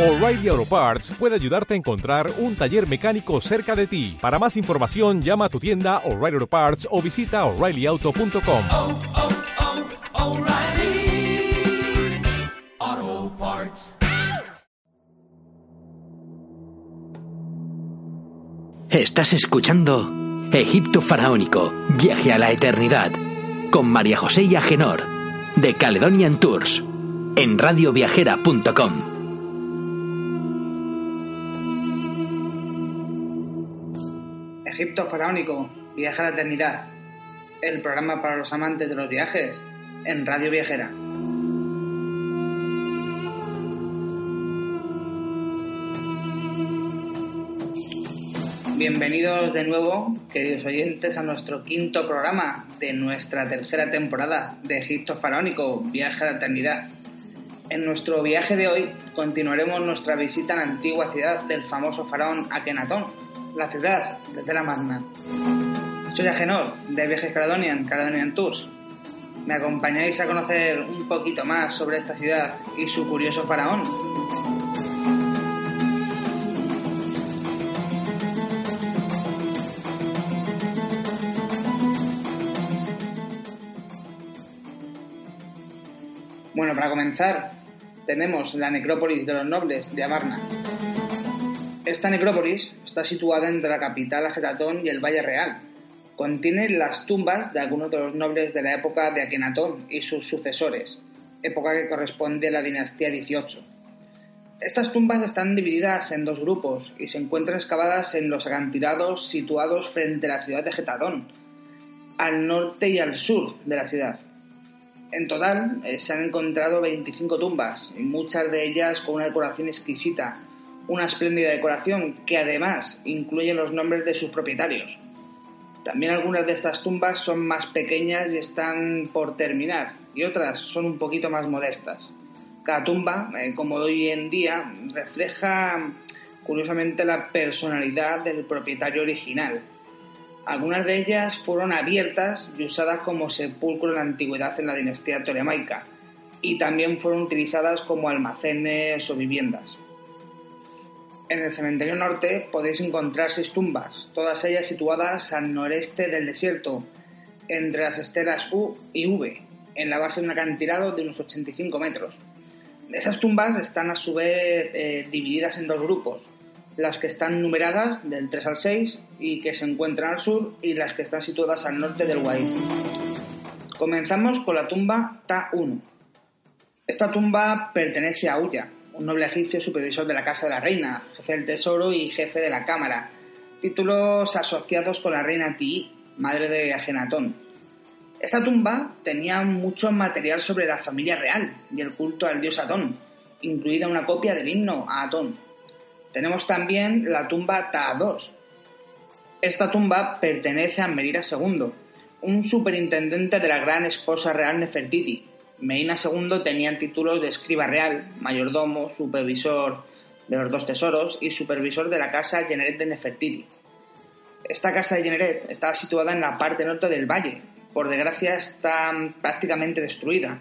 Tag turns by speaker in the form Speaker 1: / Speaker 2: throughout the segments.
Speaker 1: O'Reilly Auto Parts puede ayudarte a encontrar un taller mecánico cerca de ti. Para más información, llama a tu tienda O'Reilly Auto Parts o visita oreillyauto.com.
Speaker 2: oh, oh, Parts.
Speaker 3: Estás escuchando Egipto Faraónico, Viaje a la Eternidad, con María José y Agenor, de Caledonian Tours, en radioviajera.com.
Speaker 4: Egipto Faraónico, Viaje a la Eternidad, el programa para los amantes de los viajes en Radio Viajera. Bienvenidos de nuevo, queridos oyentes, a nuestro quinto programa de nuestra tercera temporada de Egipto Faraónico, Viaje a la Eternidad. En nuestro viaje de hoy continuaremos nuestra visita a la antigua ciudad del famoso faraón Akenatón, la ciudad de Tela Magna. Soy Agenor, de Viajes Caledonian, Caledonian Tours. ¿Me acompañáis a conocer un poquito más sobre esta ciudad y su curioso faraón? Bueno, para comenzar, tenemos la necrópolis de los nobles de Amarna. Esta necrópolis está situada entre la capital Ajetatón y el Valle Real. Contiene las tumbas de algunos de los nobles de la época de Akenatón y sus sucesores, época que corresponde a la dinastía XVIII. Estas tumbas están divididas en dos grupos y se encuentran excavadas en los acantilados situados frente a la ciudad de Ajetatón, al norte y al sur de la ciudad. En total eh, se han encontrado 25 tumbas, y muchas de ellas con una decoración exquisita, una espléndida decoración que además incluye los nombres de sus propietarios. También algunas de estas tumbas son más pequeñas y están por terminar, y otras son un poquito más modestas. Cada tumba, eh, como hoy en día, refleja curiosamente la personalidad del propietario original. Algunas de ellas fueron abiertas y usadas como sepulcro en la antigüedad en la dinastía tolemaica, y también fueron utilizadas como almacenes o viviendas. En el cementerio norte podéis encontrar seis tumbas, todas ellas situadas al noreste del desierto, entre las estelas U y V, en la base de un acantilado de unos 85 metros. Esas tumbas están a su vez eh, divididas en dos grupos, las que están numeradas del 3 al 6 y que se encuentran al sur y las que están situadas al norte del Wadi. Comenzamos con la tumba Ta-1. Esta tumba pertenece a Uya, un noble egipcio supervisor de la Casa de la Reina, jefe del Tesoro y jefe de la Cámara, títulos asociados con la reina Ti, madre de Agenatón. Esta tumba tenía mucho material sobre la familia real y el culto al dios Atón, incluida una copia del himno a Atón. Tenemos también la tumba Ta-2. Esta tumba pertenece a Merira II, un superintendente de la gran esposa real Nefertiti. Merina II tenía títulos de escriba real, mayordomo, supervisor de los dos tesoros y supervisor de la casa Generet de Nefertiti. Esta casa de Generet estaba situada en la parte norte del valle. Por desgracia está prácticamente destruida,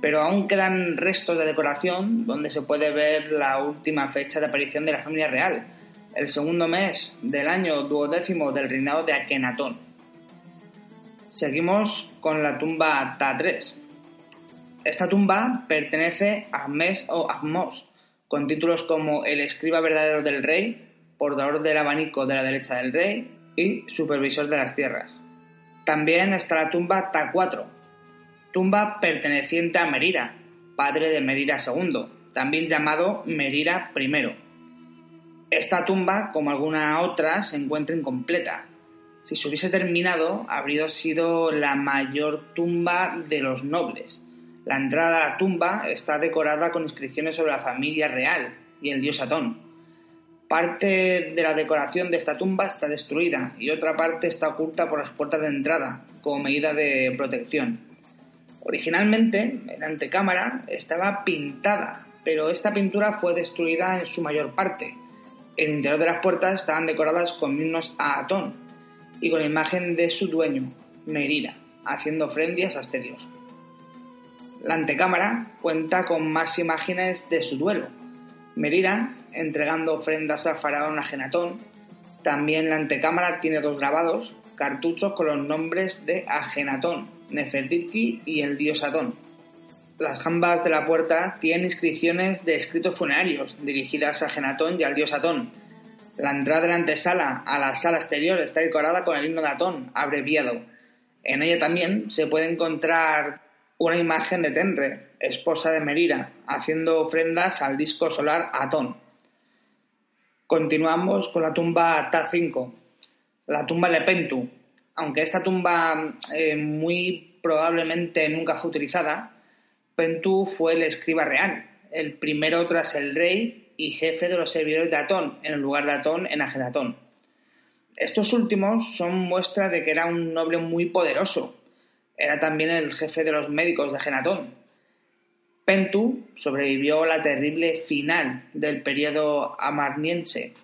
Speaker 4: pero aún quedan restos de decoración donde se puede ver la última fecha de aparición de la familia real, el segundo mes del año duodécimo del reinado de Akenatón. Seguimos con la tumba Ta3. Esta tumba pertenece a Mes o Ahmos, con títulos como el escriba verdadero del rey, portador del abanico de la derecha del rey y supervisor de las tierras. También está la tumba Ta4, tumba perteneciente a Merira, padre de Merira II, también llamado Merira I. Esta tumba, como alguna otra, se encuentra incompleta. Si se hubiese terminado, habría sido la mayor tumba de los nobles. La entrada a la tumba está decorada con inscripciones sobre la familia real y el dios Atón. Parte de la decoración de esta tumba está destruida y otra parte está oculta por las puertas de entrada, como medida de protección. Originalmente, la antecámara estaba pintada, pero esta pintura fue destruida en su mayor parte. El interior de las puertas estaban decoradas con himnos a Atón y con la imagen de su dueño, Merira, haciendo ofrendas a este dios. La antecámara cuenta con más imágenes de su duelo. Merira, entregando ofrendas al faraón Agenatón. También la antecámara tiene dos grabados, cartuchos con los nombres de Agenatón, Nefertiti y el dios Atón. Las jambas de la puerta tienen inscripciones de escritos funerarios dirigidas a Agenatón y al dios Atón. La entrada de la antesala a la sala exterior está decorada con el himno de Atón, abreviado. En ella también se puede encontrar una imagen de Tenre, esposa de Merira, haciendo ofrendas al disco solar Atón. Continuamos con la tumba Ta5, la tumba de Pentu. Aunque esta tumba eh, muy probablemente nunca fue utilizada, Pentu fue el escriba real, el primero tras el rey y jefe de los servidores de Atón, en el lugar de Atón en Agenatón. Estos últimos son muestra de que era un noble muy poderoso. Era también el jefe de los médicos de Agenatón. Pentu sobrevivió a la terrible final del periodo amarniense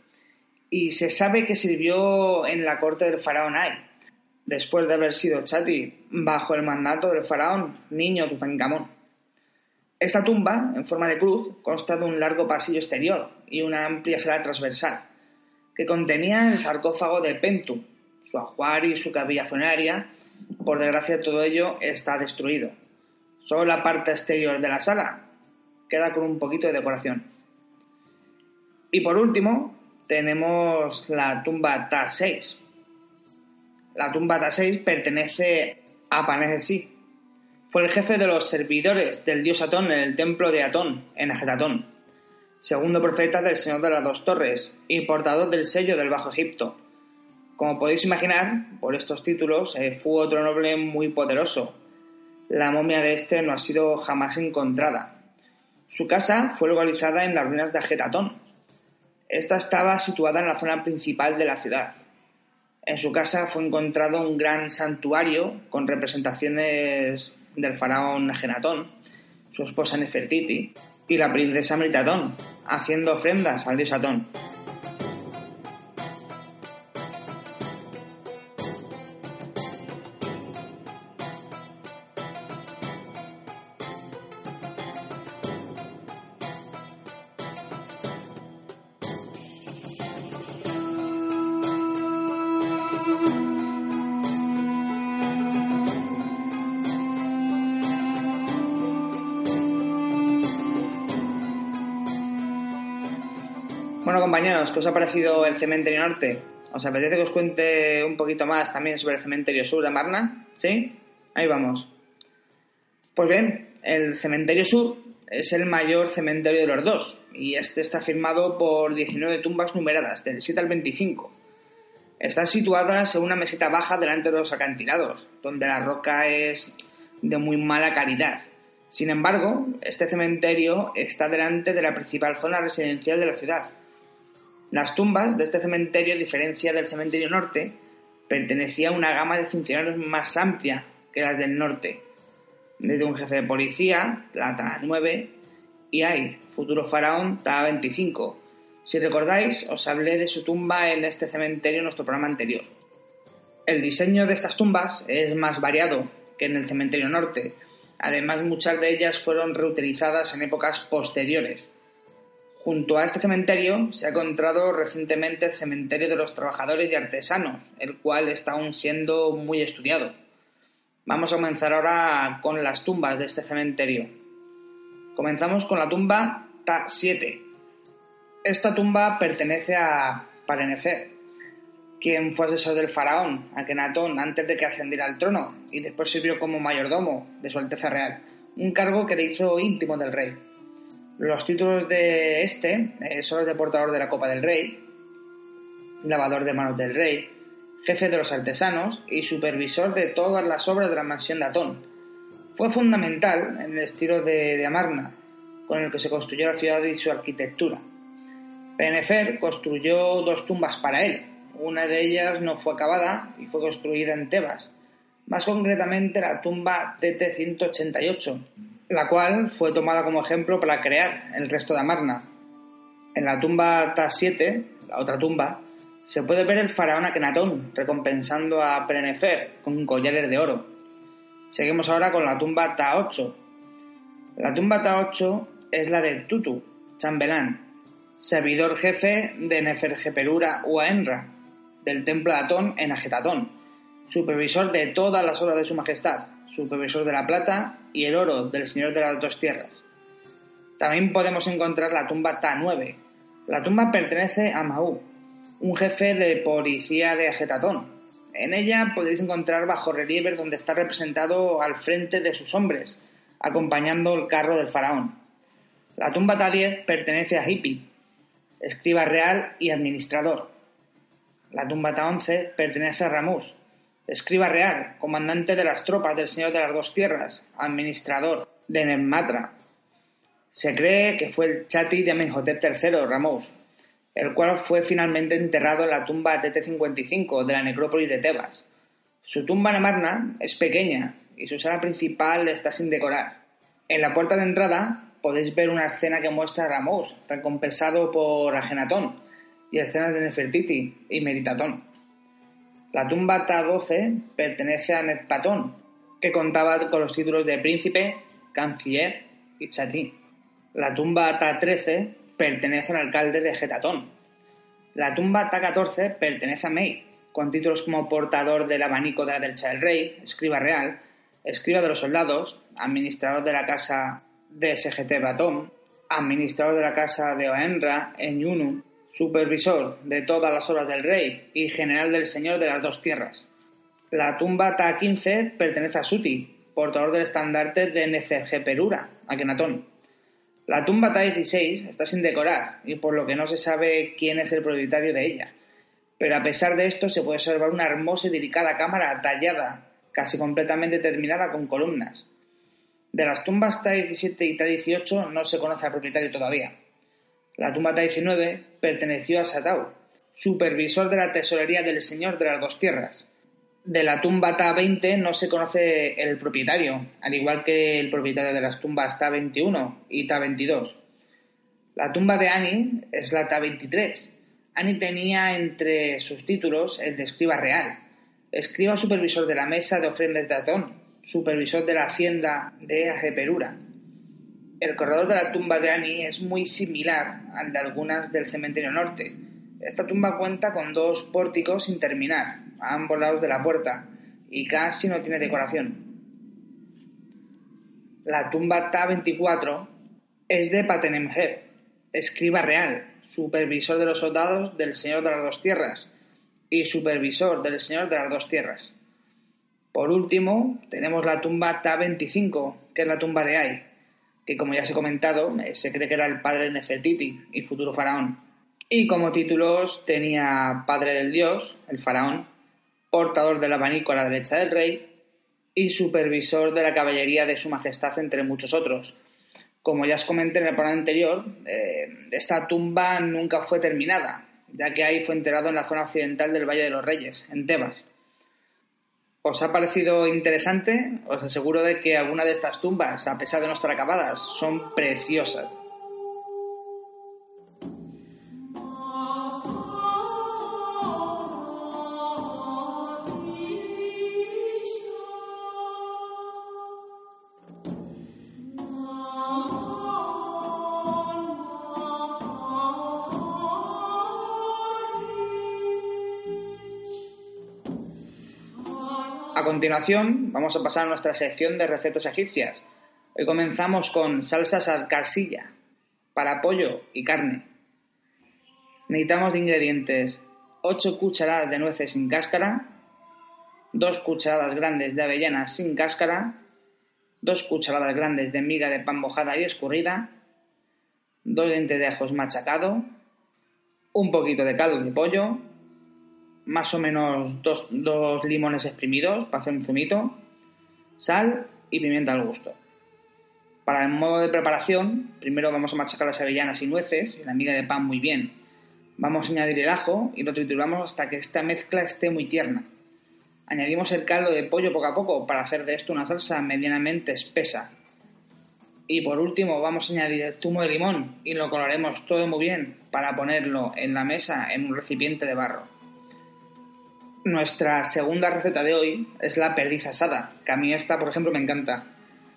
Speaker 4: y se sabe que sirvió en la corte del faraón Ay, después de haber sido chati bajo el mandato del faraón niño Tutankamón. Esta tumba, en forma de cruz, consta de un largo pasillo exterior y una amplia sala transversal, que contenía el sarcófago de Pentu, su ajuar y su capilla funeraria. Por desgracia, todo ello está destruido. Solo la parte exterior de la sala queda con un poquito de decoración. Y por último, tenemos la tumba Ta6. La tumba Ta6 pertenece a Panegesi. Fue el jefe de los servidores del dios Atón en el templo de Atón, en Agetatón, segundo profeta del Señor de las Dos Torres y portador del sello del Bajo Egipto. Como podéis imaginar, por estos títulos, eh, fue otro noble muy poderoso. La momia de este no ha sido jamás encontrada. Su casa fue localizada en las ruinas de Agetatón, esta estaba situada en la zona principal de la ciudad. En su casa fue encontrado un gran santuario con representaciones del faraón Agenatón, su esposa Nefertiti y la princesa Meritatón, haciendo ofrendas al dios Atón. Bueno, compañeros, ¿qué os ha parecido el cementerio norte? ¿Os apetece que os cuente un poquito más también sobre el cementerio sur de Marna? ¿Sí? Ahí vamos. Pues bien, el cementerio sur es el mayor cementerio de los dos y este está firmado por 19 tumbas numeradas, del 7 al 25. Están situadas en una meseta baja delante de los acantilados, donde la roca es de muy mala calidad. Sin embargo, este cementerio está delante de la principal zona residencial de la ciudad, las tumbas de este cementerio, a diferencia del cementerio norte, pertenecía a una gama de funcionarios más amplia que las del norte, desde un jefe de policía, la TA 9, y hay, futuro faraón, TA 25. Si recordáis, os hablé de su tumba en este cementerio en nuestro programa anterior. El diseño de estas tumbas es más variado que en el cementerio norte. Además, muchas de ellas fueron reutilizadas en épocas posteriores. Junto a este cementerio se ha encontrado recientemente el cementerio de los trabajadores y artesanos, el cual está aún siendo muy estudiado. Vamos a comenzar ahora con las tumbas de este cementerio. Comenzamos con la tumba Ta7. Esta tumba pertenece a Parenefer, quien fue asesor del faraón, Akenatón, antes de que ascendiera al trono, y después sirvió como mayordomo de su Alteza Real, un cargo que le hizo íntimo del rey. Los títulos de este eh, son los de portador de la Copa del Rey, lavador de manos del rey, jefe de los artesanos y supervisor de todas las obras de la mansión de Atón. Fue fundamental en el estilo de, de Amarna, con el que se construyó la ciudad y su arquitectura. Penefer construyó dos tumbas para él. Una de ellas no fue acabada y fue construida en Tebas, más concretamente la tumba TT-188, la cual fue tomada como ejemplo para crear el resto de Amarna. En la tumba Ta-7, la otra tumba, se puede ver el faraón Akenatón recompensando a Penefer con collares de oro. Seguimos ahora con la tumba Ta-8. La tumba Ta-8 es la de Tutu, chambelán, servidor jefe de Neferjeperura Uaenra, del templo de Atón en Agetatón, supervisor de todas las obras de su majestad, supervisor de la plata y el oro del señor de las dos tierras. También podemos encontrar la tumba Ta9. La tumba pertenece a Mahú, un jefe de policía de Agetatón. En ella podéis encontrar bajo relieve donde está representado al frente de sus hombres, acompañando el carro del faraón. La tumba Ta10 pertenece a Hippi, escriba real y administrador. La tumba Ta11 pertenece a Ramús, escriba real, comandante de las tropas del Señor de las Dos Tierras, administrador de Nematra. Se cree que fue el chati de Amenhotep III, Ramós, el cual fue finalmente enterrado en la tumba TT-55 de la necrópolis de Tebas. Su tumba en Amarna es pequeña y su sala principal está sin decorar. En la puerta de entrada podéis ver una escena que muestra a Ramós, recompensado por Agenatón, y escenas de Nefertiti y Meritatón. La tumba Ta-12 pertenece a Netpatón, que contaba con los títulos de príncipe, canciller y chatí. La tumba Ta-13 pertenece al alcalde de Getatón. La tumba Ta-14 pertenece a Mei, con títulos como portador del abanico de la derecha del rey, escriba real, escriba de los soldados, administrador de la casa de SGT Batón, administrador de la casa de Oenra en Yunu, supervisor de todas las obras del rey y general del señor de las dos tierras. La tumba Ta-15 pertenece a Suti, portador del estandarte de Neferjeperura, Akenatón. La tumba Ta-16 está sin decorar y por lo que no se sabe quién es el propietario de ella. Pero a pesar de esto se puede observar una hermosa y delicada cámara tallada, casi completamente terminada con columnas. De las tumbas Ta-17 y Ta-18 no se conoce al propietario todavía. La tumba Ta-19 perteneció a Satau, supervisor de la tesorería del Señor de las Dos Tierras. De la tumba Ta-20 no se conoce el propietario, al igual que el propietario de las tumbas Ta-21 y Ta-22. La tumba de Ani es la Ta-23. Ani tenía entre sus títulos el de escriba real, escriba supervisor de la mesa de ofrendas de Atón, supervisor de la hacienda de Ajeperura. El corredor de la tumba de Ani es muy similar al de algunas del cementerio norte. Esta tumba cuenta con dos pórticos sin terminar, a ambos lados de la puerta, y casi no tiene decoración. La tumba Ta-24 es de Patenemheb, escriba real, supervisor de los soldados del Señor de las Dos Tierras y supervisor del Señor de las Dos Tierras. Por último, tenemos la tumba Ta-25, que es la tumba de Ai, que como ya se ha comentado, eh, se cree que era el padre de Nefertiti y futuro faraón. Y como títulos tenía Padre del Dios, el faraón, portador del abanico a la derecha del rey y supervisor de la caballería de su majestad, entre muchos otros. Como ya os comenté en el programa anterior, eh, esta tumba nunca fue terminada, ya que ahí fue enterrado en la zona occidental del Valle de los Reyes, en Tebas. ¿Os ha parecido interesante? Os aseguro de que alguna de estas tumbas, a pesar de no estar acabadas, son preciosas. A continuación, vamos a pasar a nuestra sección de recetas egipcias. Hoy comenzamos con salsas al casilla para pollo y carne. Necesitamos de ingredientes 8 cucharadas de nueces sin cáscara, 2 cucharadas grandes de avellanas sin cáscara, 2 cucharadas grandes de miga de pan mojada y escurrida, 2 dientes de ajos machacado, un poquito de caldo de pollo, más o menos dos, dos limones exprimidos para hacer un zumito, sal y pimienta al gusto. Para el modo de preparación, primero vamos a machacar las avellanas y nueces y la miga de pan muy bien. Vamos a añadir el ajo y lo trituramos hasta que esta mezcla esté muy tierna. Añadimos el caldo de pollo poco a poco para hacer de esto una salsa medianamente espesa. Y por último vamos a añadir el zumo de limón y lo coloremos todo muy bien para ponerlo en la mesa en un recipiente de barro. Nuestra segunda receta de hoy es la perdiz asada, que a mí esta, por ejemplo, me encanta.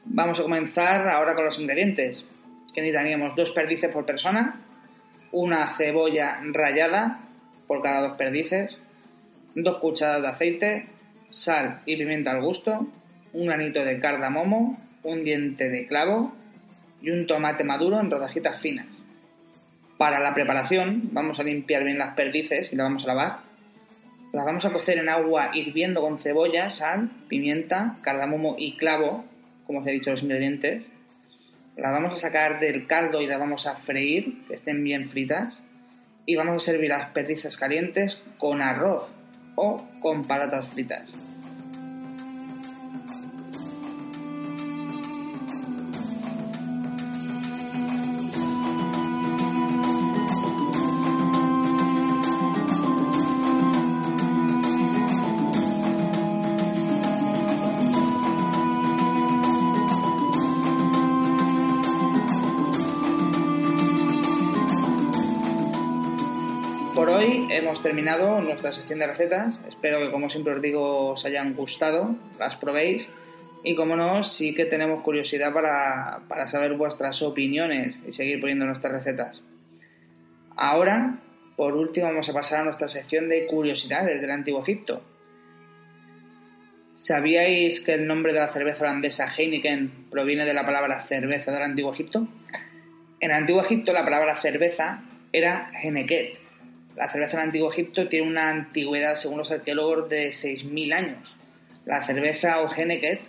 Speaker 4: Vamos a comenzar ahora con los ingredientes. Que necesitaríamos dos perdices por persona, una cebolla rallada por cada dos perdices, dos cucharadas de aceite, sal y pimienta al gusto, un granito de cardamomo, un diente de clavo y un tomate maduro en rodajitas finas. Para la preparación vamos a limpiar bien las perdices y las vamos a lavar. Las vamos a cocer en agua hirviendo con cebolla, sal, pimienta, cardamomo y clavo, como os he dicho los ingredientes. Las vamos a sacar del caldo y las vamos a freír, que estén bien fritas. Y vamos a servir las perdices calientes con arroz o con patatas fritas. Por hoy hemos terminado nuestra sección de recetas. Espero que, como siempre os digo, os hayan gustado, las probéis. Y como no, sí que tenemos curiosidad para, para saber vuestras opiniones y seguir poniendo nuestras recetas. Ahora, por último, vamos a pasar a nuestra sección de curiosidades del Antiguo Egipto. ¿Sabíais que el nombre de la cerveza holandesa Heineken proviene de la palabra cerveza del Antiguo Egipto? En el Antiguo Egipto la palabra cerveza era Heneket. La cerveza en el Antiguo Egipto tiene una antigüedad, según los arqueólogos, de 6.000 años. La cerveza o Heneket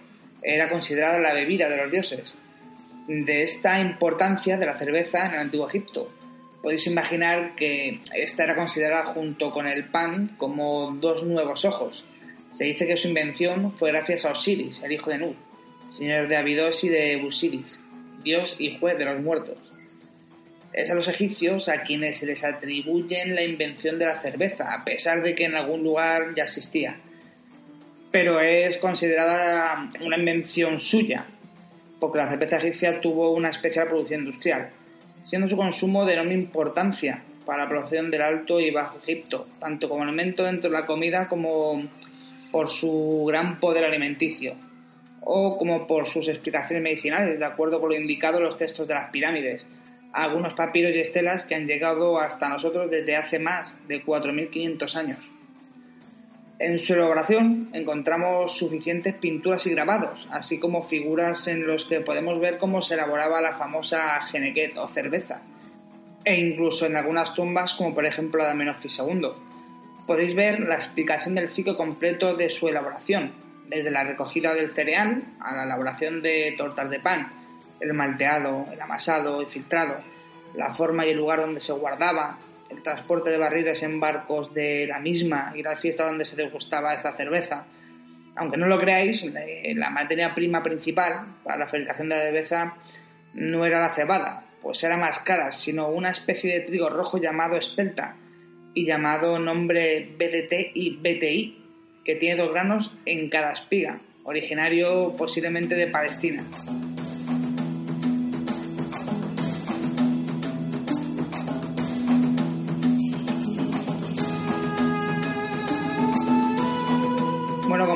Speaker 4: era considerada la bebida de los dioses. De esta importancia de la cerveza en el Antiguo Egipto, podéis imaginar que esta era considerada junto con el pan como dos nuevos ojos. Se dice que su invención fue gracias a Osiris, el hijo de Nut, señor de Abidos y de Busiris, dios y juez de los muertos. Es a los egipcios a quienes se les atribuyen la invención de la cerveza, a pesar de que en algún lugar ya existía. Pero es considerada una invención suya, porque la cerveza egipcia tuvo una especial producción industrial, siendo su consumo de enorme importancia para la producción del Alto y Bajo Egipto, tanto como elemento dentro de la comida como por su gran poder alimenticio, o como por sus explicaciones medicinales, de acuerdo con lo indicado en los textos de las pirámides, algunos papiros y estelas que han llegado hasta nosotros desde hace más de 4.500 años. En su elaboración encontramos suficientes pinturas y grabados, así como figuras en los que podemos ver cómo se elaboraba la famosa genequet o cerveza, e incluso en algunas tumbas como por ejemplo la de Menofis II. Podéis ver la explicación del ciclo completo de su elaboración, desde la recogida del cereal a la elaboración de tortas de pan, el malteado, el amasado y filtrado, la forma y el lugar donde se guardaba, el transporte de barriles en barcos de la misma y la fiesta donde se degustaba esta cerveza. Aunque no lo creáis, la materia prima principal para la fabricación de la cerveza no era la cebada, pues era más cara, sino una especie de trigo rojo llamado espelta y llamado nombre BDT y BTI, que tiene dos granos en cada espiga, originario posiblemente de Palestina.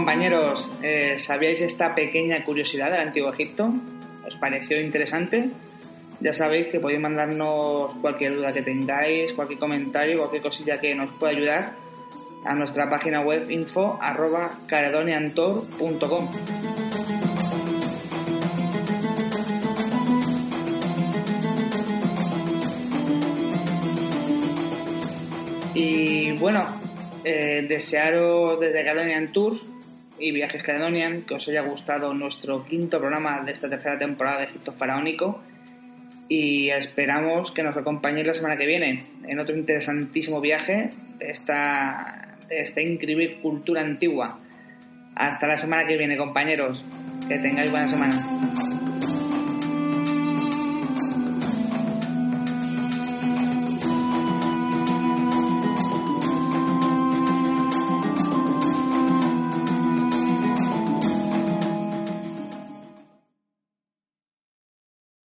Speaker 4: Compañeros, eh, ¿sabíais esta pequeña curiosidad del Antiguo Egipto? ¿Os pareció interesante? Ya sabéis que podéis mandarnos cualquier duda que tengáis, cualquier comentario, cualquier cosilla que nos pueda ayudar a nuestra página web info arroba caredoniantor.com. Y bueno, eh, desearos desde Caledonian Tour y Viajes Caledonian que os haya gustado nuestro quinto programa de esta tercera temporada de Egipto Faraónico y esperamos que nos acompañéis la semana que viene en otro interesantísimo viaje de esta, de esta increíble cultura antigua. Hasta la semana que viene, compañeros. Que tengáis buena semana.